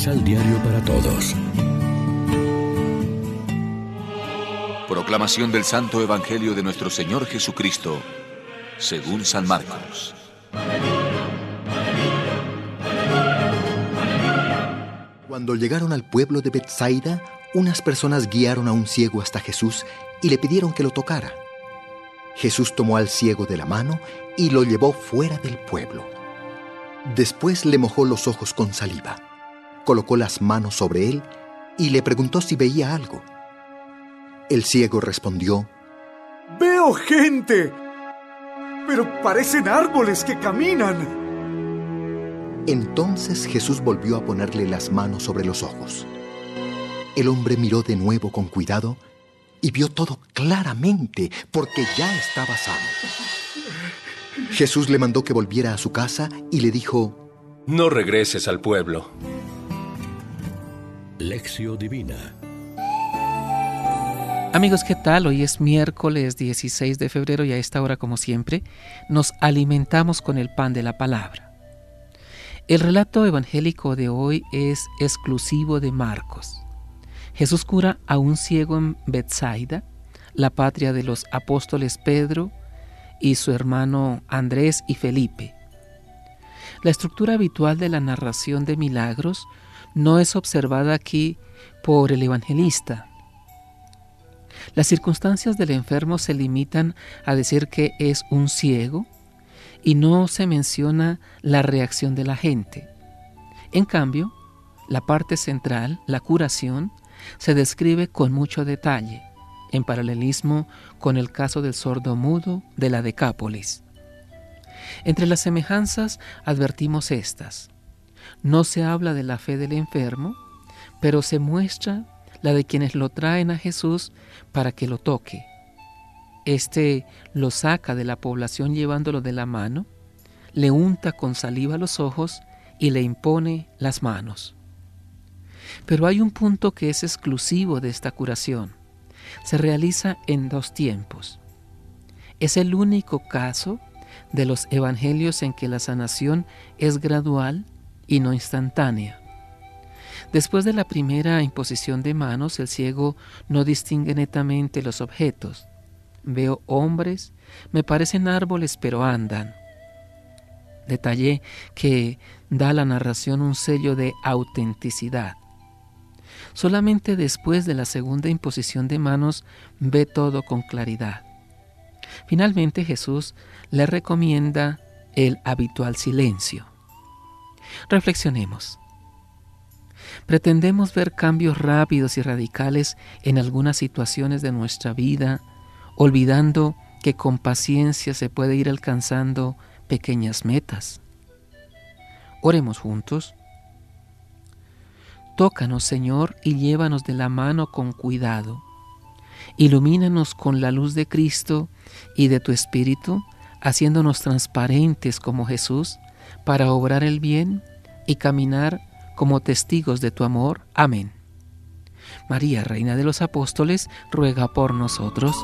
Misal Diario para Todos. Proclamación del Santo Evangelio de nuestro Señor Jesucristo, según San Marcos. Cuando llegaron al pueblo de Bethsaida, unas personas guiaron a un ciego hasta Jesús y le pidieron que lo tocara. Jesús tomó al ciego de la mano y lo llevó fuera del pueblo. Después le mojó los ojos con saliva, colocó las manos sobre él y le preguntó si veía algo. El ciego respondió, Veo gente, pero parecen árboles que caminan. Entonces Jesús volvió a ponerle las manos sobre los ojos. El hombre miró de nuevo con cuidado y vio todo claramente porque ya estaba sano. Jesús le mandó que volviera a su casa y le dijo, No regreses al pueblo. Lección Divina Amigos, ¿qué tal? Hoy es miércoles 16 de febrero y a esta hora, como siempre, nos alimentamos con el pan de la palabra. El relato evangélico de hoy es exclusivo de Marcos. Jesús cura a un ciego en Bethsaida, la patria de los apóstoles Pedro y su hermano Andrés y Felipe. La estructura habitual de la narración de milagros no es observada aquí por el evangelista. Las circunstancias del enfermo se limitan a decir que es un ciego, y no se menciona la reacción de la gente. En cambio, la parte central, la curación, se describe con mucho detalle, en paralelismo con el caso del sordo mudo de la Decápolis. Entre las semejanzas advertimos estas. No se habla de la fe del enfermo, pero se muestra la de quienes lo traen a Jesús para que lo toque. Este lo saca de la población llevándolo de la mano, le unta con saliva los ojos y le impone las manos. Pero hay un punto que es exclusivo de esta curación. Se realiza en dos tiempos. Es el único caso de los evangelios en que la sanación es gradual y no instantánea. Después de la primera imposición de manos, el ciego no distingue netamente los objetos, Veo hombres, me parecen árboles, pero andan. Detalle que da a la narración un sello de autenticidad. Solamente después de la segunda imposición de manos ve todo con claridad. Finalmente Jesús le recomienda el habitual silencio. Reflexionemos. Pretendemos ver cambios rápidos y radicales en algunas situaciones de nuestra vida olvidando que con paciencia se puede ir alcanzando pequeñas metas. Oremos juntos. Tócanos, Señor, y llévanos de la mano con cuidado. Ilumínanos con la luz de Cristo y de tu Espíritu, haciéndonos transparentes como Jesús, para obrar el bien y caminar como testigos de tu amor. Amén. María, Reina de los Apóstoles, ruega por nosotros.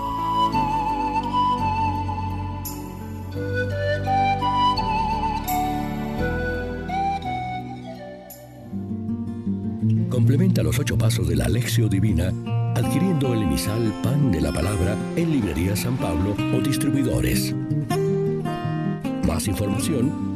Complementa los ocho pasos de la Alexio Divina adquiriendo el emisal Pan de la Palabra en Librería San Pablo o distribuidores. Más información